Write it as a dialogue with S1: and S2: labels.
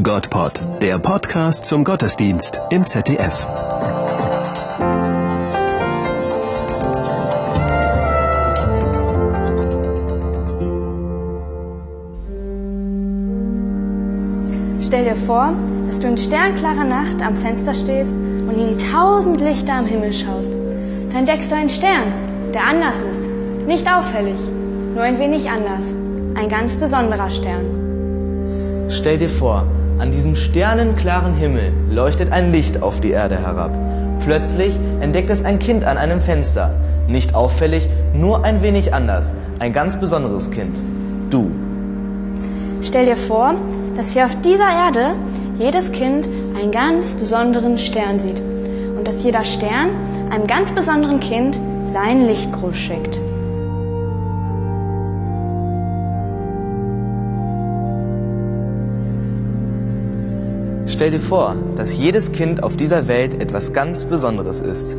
S1: Gottpod, der Podcast zum Gottesdienst im ZDF.
S2: Stell dir vor, dass du in sternklarer Nacht am Fenster stehst und in die tausend Lichter am Himmel schaust. Da entdeckst du einen Stern, der anders ist. Nicht auffällig, nur ein wenig anders. Ein ganz besonderer Stern.
S3: Stell dir vor, an diesem sternenklaren Himmel leuchtet ein Licht auf die Erde herab. Plötzlich entdeckt es ein Kind an einem Fenster. Nicht auffällig, nur ein wenig anders. Ein ganz besonderes Kind. Du.
S2: Stell dir vor, dass hier auf dieser Erde jedes Kind einen ganz besonderen Stern sieht und dass jeder Stern einem ganz besonderen Kind sein Lichtgruß schickt.
S3: Stell dir vor, dass jedes Kind auf dieser Welt etwas ganz Besonderes ist.